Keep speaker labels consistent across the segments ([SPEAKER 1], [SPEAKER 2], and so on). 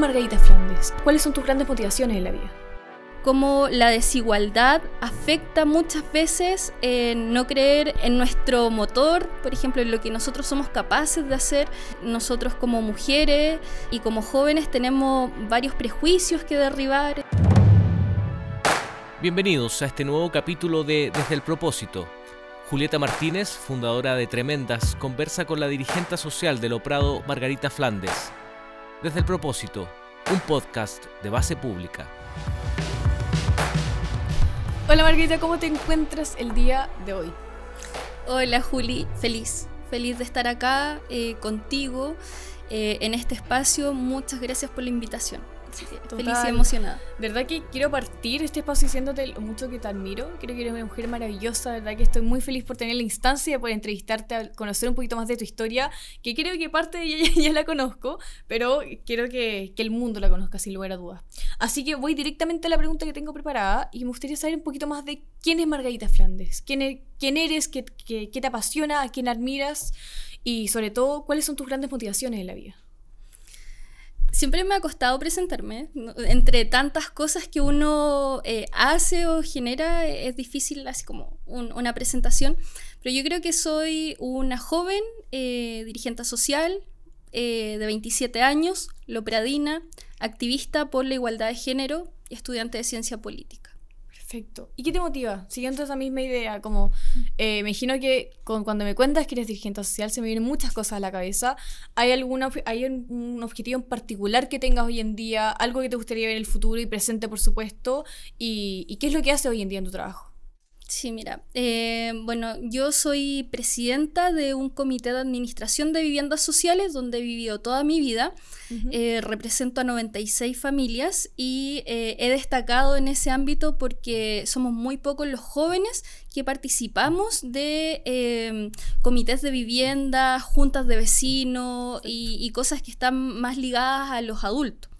[SPEAKER 1] Margarita Flandes? ¿Cuáles son tus grandes motivaciones en la vida?
[SPEAKER 2] Cómo la desigualdad afecta muchas veces en no creer en nuestro motor, por ejemplo, en lo que nosotros somos capaces de hacer. Nosotros como mujeres y como jóvenes tenemos varios prejuicios que derribar.
[SPEAKER 3] Bienvenidos a este nuevo capítulo de Desde el propósito. Julieta Martínez, fundadora de Tremendas, conversa con la dirigente social del Oprado, Margarita Flandes. Desde el propósito, un podcast de base pública.
[SPEAKER 1] Hola Margarita, ¿cómo te encuentras el día de hoy?
[SPEAKER 2] Hola Juli, feliz, feliz de estar acá eh, contigo eh, en este espacio. Muchas gracias por la invitación feliz y emocionada.
[SPEAKER 1] verdad que quiero partir este espacio diciéndote lo mucho que te admiro. Creo que eres una mujer maravillosa. verdad que estoy muy feliz por tener la instancia de poder entrevistarte, conocer un poquito más de tu historia, que creo que parte de ella ya, la conozco, pero quiero que, que, el mundo la conozca sin lugar a dudas. Así que voy directamente a la pregunta que tengo preparada y me gustaría saber un poquito más de quién es Margarita Flandes, quién, e, quién eres, qué, qué te apasiona, a quién admiras y sobre todo cuáles son tus grandes motivaciones en la vida
[SPEAKER 2] siempre me ha costado presentarme. Entre tantas cosas que uno eh, hace o genera, es difícil así como una presentación. Pero yo creo que soy una joven eh, dirigente social eh, de 27 años, lopradina, activista por la igualdad de género y estudiante de ciencia política.
[SPEAKER 1] Perfecto. ¿Y qué te motiva? Siguiendo esa misma idea, como eh, imagino que cuando me cuentas que eres dirigente social se me vienen muchas cosas a la cabeza. ¿Hay, alguna, ¿Hay un, objetivo en particular que tengas hoy en día? ¿Algo que te gustaría ver en el futuro y presente, por supuesto? ¿Y, y qué es lo que haces hoy en día en tu trabajo?
[SPEAKER 2] Sí, mira, eh, bueno, yo soy presidenta de un comité de administración de viviendas sociales donde he vivido toda mi vida. Eh, represento a 96 familias y eh, he destacado en ese ámbito porque somos muy pocos los jóvenes que participamos de comités de vivienda, juntas de vecinos y cosas que están más ligadas a los adultos.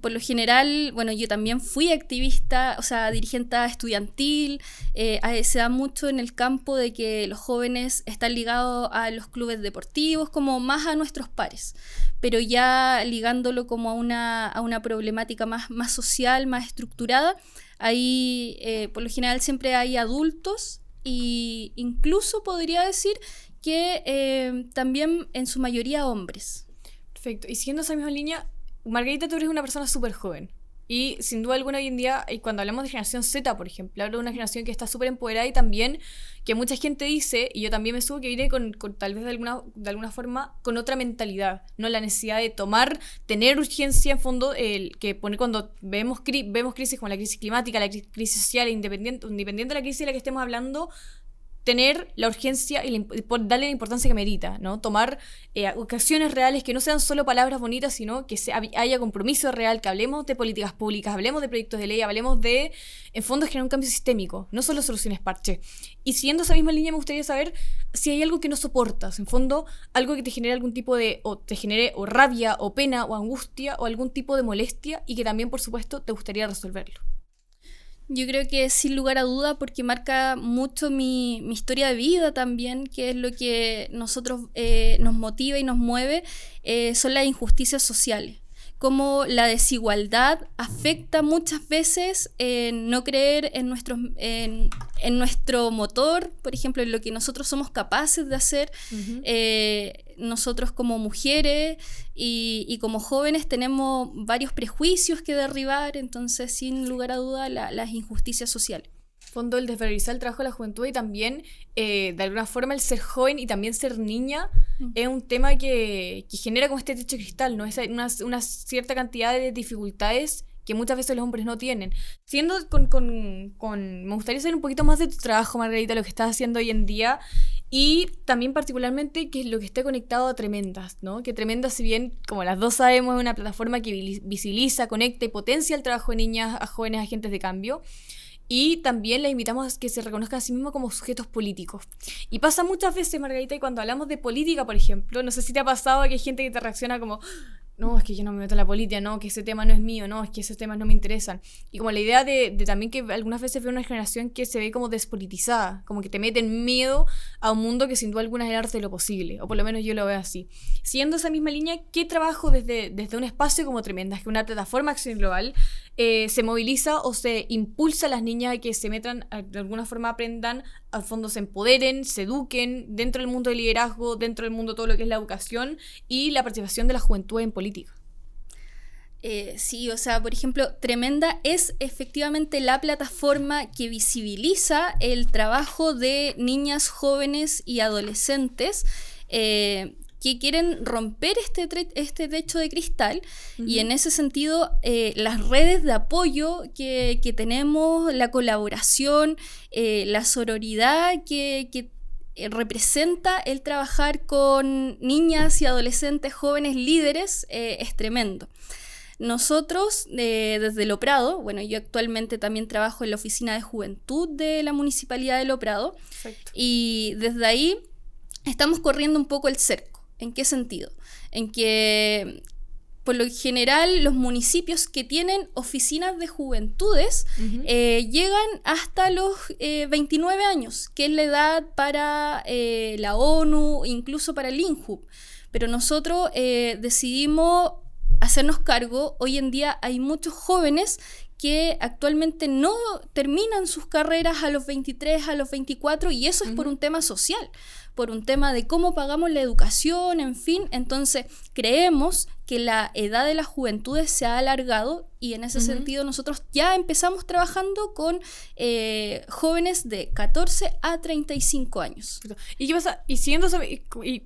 [SPEAKER 2] Por lo general, bueno, yo también fui activista, o sea, dirigente estudiantil. Eh, se da mucho en el campo de que los jóvenes están ligados a los clubes deportivos, como más a nuestros pares, pero ya ligándolo como a una, a una problemática más, más social, más estructurada. Ahí, eh, por lo general, siempre hay adultos e incluso podría decir que eh, también en su mayoría hombres.
[SPEAKER 1] Perfecto. Y siguiendo esa misma línea, Margarita, tú eres una persona súper joven. Y sin duda alguna hoy en día, y cuando hablamos de generación Z, por ejemplo, hablo de una generación que está súper empoderada y también que mucha gente dice, y yo también me subo, que viene con, tal vez de alguna, de alguna forma con otra mentalidad, ¿no? La necesidad de tomar, tener urgencia en fondo, el que pone cuando vemos, vemos crisis como la crisis climática, la crisis social, independiente, independiente de la crisis de la que estemos hablando, tener la urgencia y darle la importancia que merita, ¿no? Tomar eh, ocasiones reales que no sean solo palabras bonitas, sino que haya compromiso real, que hablemos de políticas públicas, hablemos de proyectos de ley, hablemos de, en fondo, generar un cambio sistémico, no solo soluciones parche. Y siguiendo esa misma línea, me gustaría saber si hay algo que no soportas, en fondo, algo que te genere algún tipo de, o te genere o rabia, o pena, o angustia, o algún tipo de molestia, y que también, por supuesto, te gustaría resolverlo.
[SPEAKER 2] Yo creo que sin lugar a duda porque marca mucho mi, historia de vida también, que es lo que nosotros eh, nos motiva y nos mueve, eh, son las injusticias sociales cómo la desigualdad afecta muchas veces en no creer en, nuestros, en, nuestro motor, por ejemplo, en lo que nosotros somos capaces de hacer. Eh, nosotros como mujeres y, como jóvenes tenemos varios prejuicios que derribar, entonces sin lugar a duda las injusticias sociales
[SPEAKER 1] fondo el desvalorizar el trabajo de la juventud y también, eh, de alguna forma, el ser joven y también ser niña. Es un tema que, que, genera como este techo cristal, ¿no? Es una, una, cierta cantidad de dificultades que muchas veces los hombres no tienen. Siendo con, con, con, Me gustaría saber un poquito más de tu trabajo, Margarita, lo que estás haciendo hoy en día y también particularmente que lo que esté conectado a Tremendas, ¿no? Que Tremendas, si bien, como las dos sabemos, es una plataforma que visibiliza, conecta y potencia el trabajo de niñas, a jóvenes agentes de cambio. Y también les invitamos a que se reconozcan a sí mismos como sujetos políticos. Y pasa muchas veces, Margarita, y cuando hablamos de política, por ejemplo, no sé si te ha pasado que hay gente que te reacciona como, no, es que yo no me meto en la política, no, que ese tema no es mío, no, es que esos temas no me interesan. Y como la idea de, de también que algunas veces veo una generación que se ve como despolitizada, como que te meten miedo a un mundo que sin duda alguna es el arte de lo posible, o por lo menos yo lo veo así. Siguiendo esa misma línea, ¿qué trabajo desde, desde un espacio como Tremendas, que una plataforma Acción Global, eh, se moviliza o se impulsa a las niñas a que se metan, de alguna forma aprendan, al fondo se empoderen, se eduquen dentro del mundo del liderazgo, dentro del mundo todo lo que es la educación y la participación de la juventud en política?
[SPEAKER 2] Eh, sí, o sea, por ejemplo, Tremenda es efectivamente la plataforma que visibiliza el trabajo de niñas, jóvenes y adolescentes eh, que quieren romper este, este techo de cristal y en ese sentido eh, las redes de apoyo que, tenemos, la colaboración, eh, la sororidad que, eh, representa el trabajar con niñas y adolescentes jóvenes líderes es tremendo. Nosotros, desde Lo Prado, bueno, yo actualmente también trabajo en la oficina de juventud de la Municipalidad de Lo Prado, y desde ahí estamos corriendo un poco el cerco. ¿En qué sentido? En que por lo general los municipios que tienen oficinas de juventudes eh, llegan hasta los 29 eh, años, que es la edad para eh, la ONU, incluso para el INJUB. Pero nosotros decidimos hacernos cargo, hoy en día hay muchos jóvenes que actualmente no terminan sus carreras a los 23, a los 24, y eso es por un tema social, por un tema de cómo pagamos la educación, en fin. Entonces, creemos que la edad de las juventudes se ha alargado y en ese sentido nosotros ya empezamos trabajando con eh, jóvenes de 14 a 35 años.
[SPEAKER 1] ¿Y qué pasa? Y siguiendo y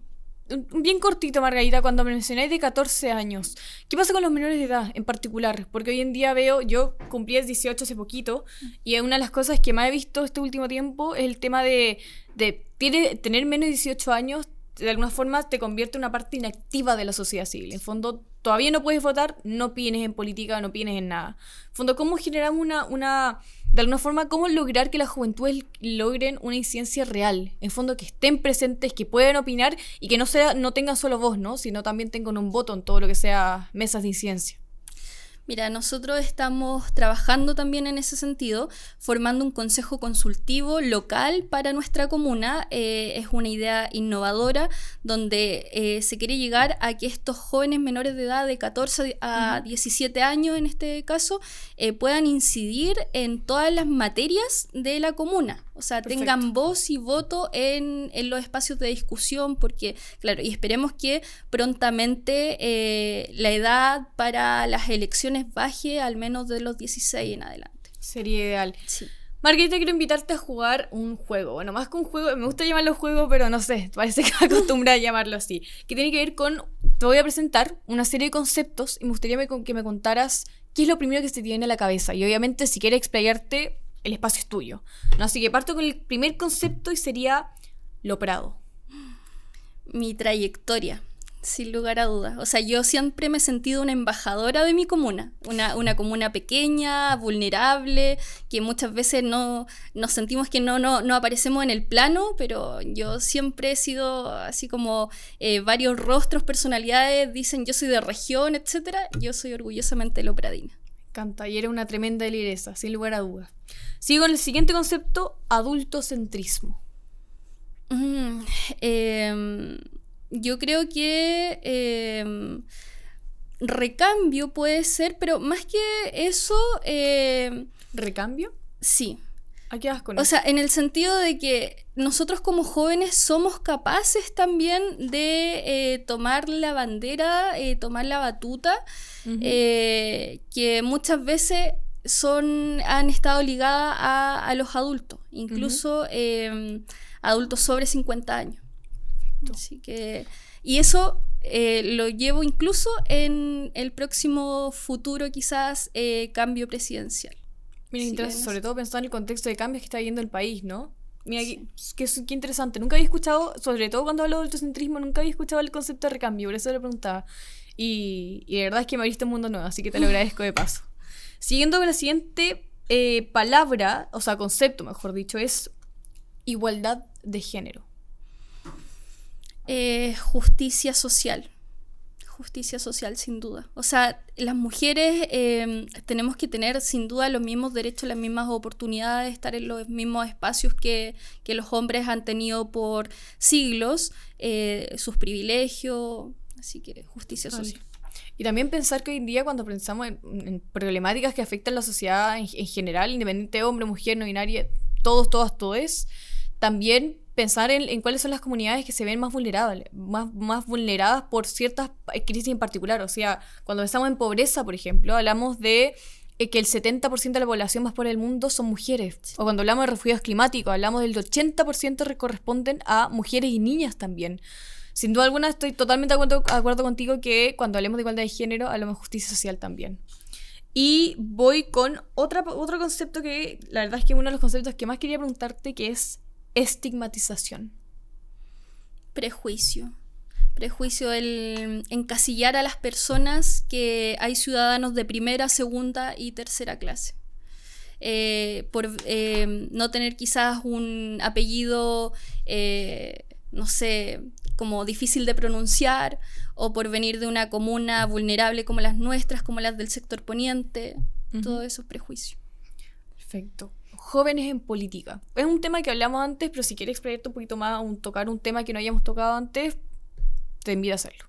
[SPEAKER 1] bien cortito, Margarita, cuando me mencionáis de 14 años. ¿Qué pasa con los menores de edad en particular? Porque hoy en día veo, yo cumplí 18 hace poquito, y una de las cosas que más he visto este último tiempo es el tema de, de tiene, tener menos de 18 años, de alguna forma te convierte en una parte inactiva de la sociedad civil. En fondo, todavía no puedes votar, no pienes en política, no pienes en nada. En fondo, ¿cómo generamos una, una de alguna forma, cómo lograr que las juventudes logren una incidencia real. En fondo, que estén presentes, que puedan opinar y que no, sea, no tengan solo voz, ¿no? sino también tengan un voto en todo lo que sea mesas de incidencia.
[SPEAKER 2] Mira, nosotros estamos trabajando también en ese sentido, formando un consejo consultivo local para nuestra comuna. Eh, es una idea innovadora donde eh, se quiere llegar a que estos jóvenes menores de edad de 14 a 17 años en este caso eh, puedan incidir en todas las materias de la comuna. O sea, tengan voz y voto en, en, los espacios de discusión, porque, claro, y esperemos que prontamente la edad para las elecciones baje al menos de los 16 en adelante.
[SPEAKER 1] Sería ideal. Sí. Margarita, quiero invitarte a jugar un juego. Bueno, más que un juego, me gusta llamarlo juego, pero no sé, parece que acostumbra a llamarlo así. Que tiene que ver con, te voy a presentar una serie de conceptos y me gustaría que me contaras qué es lo primero que se te viene a la cabeza. Y obviamente, si quieres explayarte, el espacio es tuyo. ¿no? Así que parto con el primer concepto y sería lo prado.
[SPEAKER 2] Mi trayectoria. Sin lugar a dudas. O sea, yo siempre me he sentido una embajadora de mi comuna. Una, una comuna pequeña, vulnerable, que muchas veces no nos sentimos que no, no, no aparecemos en el plano, pero yo siempre he sido así como eh, varios rostros, personalidades, dicen yo soy de región, etcétera. Yo soy orgullosamente lopradina.
[SPEAKER 1] Canta, y era una tremenda lideresa, sin lugar a dudas. Sigo en el siguiente concepto, adultocentrismo.
[SPEAKER 2] Mm, eh, yo creo que em, recambio puede ser, pero más que eso... Em,
[SPEAKER 1] ¿Recambio?
[SPEAKER 2] Sí.
[SPEAKER 1] ¿A qué vas con
[SPEAKER 2] O sea, en el sentido de que nosotros como jóvenes somos capaces también de eh, tomar la bandera, eh, tomar la batuta, eh, que muchas veces son, han estado ligadas a, los adultos, incluso em, adultos sobre 50 años. Así que, y eso lo llevo incluso en el próximo futuro, quizás, cambio presidencial.
[SPEAKER 1] Mira, sobre todo pensando en el contexto de cambios que está viviendo el país, ¿no? Mira, qué, interesante. Nunca había escuchado, sobre todo cuando hablo de autocentrismo, nunca había escuchado el concepto de recambio, por eso le preguntaba. Y, y de verdad es que me abriste un mundo nuevo, así que te lo agradezco de paso. Siguiendo con la siguiente eh, palabra, o sea, concepto, mejor dicho, es igualdad de género.
[SPEAKER 2] Eh, justicia social. Justicia social, sin duda. O sea, las mujeres em, tenemos que tener sin duda los mismos derechos, las mismas oportunidades, estar en los mismos espacios que, los hombres han tenido por siglos, eh, sus privilegios, así que justicia social.
[SPEAKER 1] Y también pensar que hoy en día cuando pensamos en, problemáticas que afectan a la sociedad en, general, independiente hombre, mujer, no binaria, todos, todas, todos, también pensar en, cuáles son las comunidades que se ven más vulnerables, más, más vulneradas por ciertas crisis en particular. O sea, cuando pensamos en pobreza, por ejemplo, hablamos de eh, que el 70% de la población más pobre del mundo son mujeres. O cuando hablamos de refugios climáticos, hablamos del 80% que corresponden a mujeres y niñas también. Sin duda alguna estoy totalmente de acuerdo, de acuerdo contigo que cuando hablemos de igualdad de género, hablamos de justicia social también. Y voy con otra, otro concepto que la verdad es que uno de los conceptos que más quería preguntarte, que es estigmatización.
[SPEAKER 2] Prejuicio. Prejuicio, el encasillar a las personas que hay ciudadanos de primera, segunda y tercera clase. Eh, por eh, no tener quizás un apellido, eh, no sé, como difícil de pronunciar, o por venir de una comuna vulnerable como las nuestras, como las del sector poniente, todo eso es prejuicio.
[SPEAKER 1] Perfecto jóvenes en política. Es un tema que hablamos antes, pero si quieres explayarte un poquito más, un, tocar un tema que no hayamos tocado antes, te invito a hacerlo.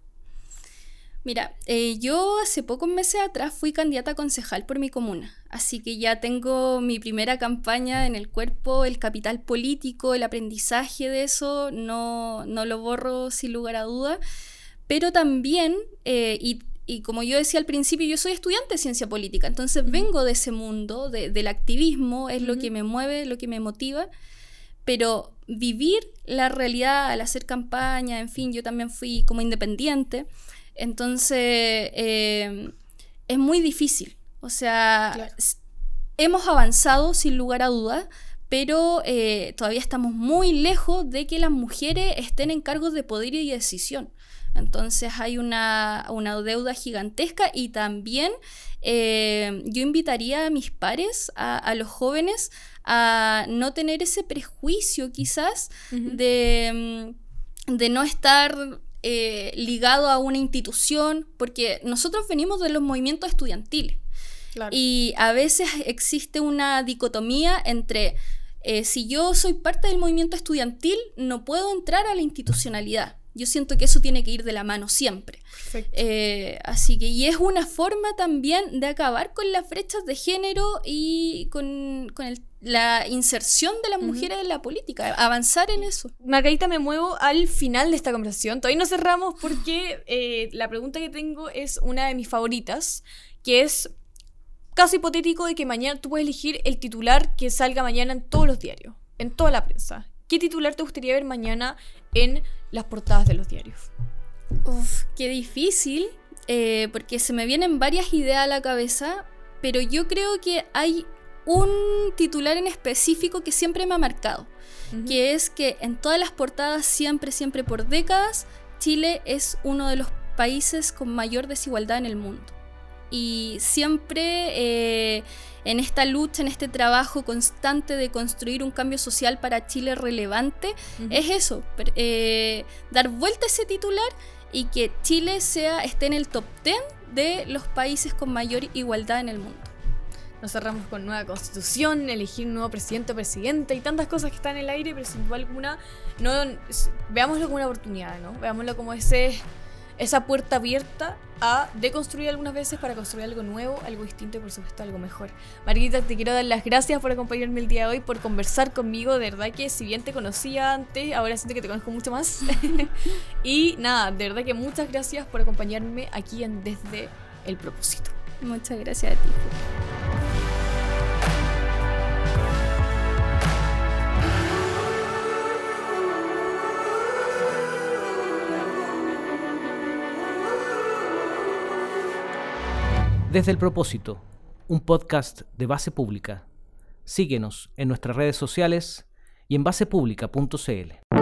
[SPEAKER 2] Mira, eh, yo hace pocos meses atrás fui candidata a concejal por mi comuna, así que ya tengo mi primera campaña en el cuerpo, el capital político, el aprendizaje de eso, no, no lo borro sin lugar a duda, pero también, eh, y y como yo decía al principio, yo soy estudiante de ciencia política, entonces vengo de ese mundo, del activismo, es lo que me mueve, lo que me motiva, pero vivir la realidad al hacer campaña, en fin, yo también fui como independiente, entonces eh, es muy difícil, o sea, hemos avanzado sin lugar a dudas, pero eh, todavía estamos muy lejos de que las mujeres estén en cargos de poder y decisión. Entonces hay una, deuda gigantesca y también eh, yo invitaría a mis pares, a, los jóvenes, a no tener ese prejuicio quizás de, mm, de, no estar eh, ligado a una institución, porque nosotros venimos de los movimientos estudiantiles. Y a veces existe una dicotomía entre eh, si yo soy parte del movimiento estudiantil, no puedo entrar a la institucionalidad. Yo siento que eso tiene que ir de la mano siempre. Eh, así que, y es una forma también de acabar con las brechas de género y con, la inserción de las mujeres en la política, avanzar en eso.
[SPEAKER 1] Margarita, me muevo al final de esta conversación. Todavía no cerramos porque eh, la pregunta que tengo es una de mis favoritas, que es caso hipotético de que mañana tú puedes elegir el titular que salga mañana en todos los diarios, en toda la prensa. ¿Qué titular te gustaría ver mañana en las portadas de los diarios?
[SPEAKER 2] Uf, qué difícil, eh, porque se me vienen varias ideas a la cabeza, pero yo creo que hay un titular en específico que siempre me ha marcado, que es que en todas las portadas, siempre, siempre por décadas, Chile es uno de los países con mayor desigualdad en el mundo. Y siempre eh, en esta lucha, en este trabajo constante de construir un cambio social para Chile relevante, es eso, eh, dar vuelta a ese titular y que Chile sea, esté en el top 10 de los países con mayor igualdad en el mundo.
[SPEAKER 1] Nos cerramos con nueva constitución, elegir un nuevo presidente o presidenta y tantas cosas que están en el aire, pero sin duda alguna, no, veámoslo como una oportunidad, ¿no? Veámoslo como ese esa puerta abierta a deconstruir algunas veces para construir algo nuevo, algo distinto y por supuesto algo mejor. Margarita, te quiero dar las gracias por acompañarme el día de hoy, por conversar conmigo. De verdad que si bien te conocía antes, ahora siento que te conozco mucho más. y nada, de verdad que muchas gracias por acompañarme aquí en Desde el Propósito.
[SPEAKER 2] Muchas gracias a ti.
[SPEAKER 3] Desde el propósito, un podcast de base pública. Síguenos en nuestras redes sociales y en basepublica.cl.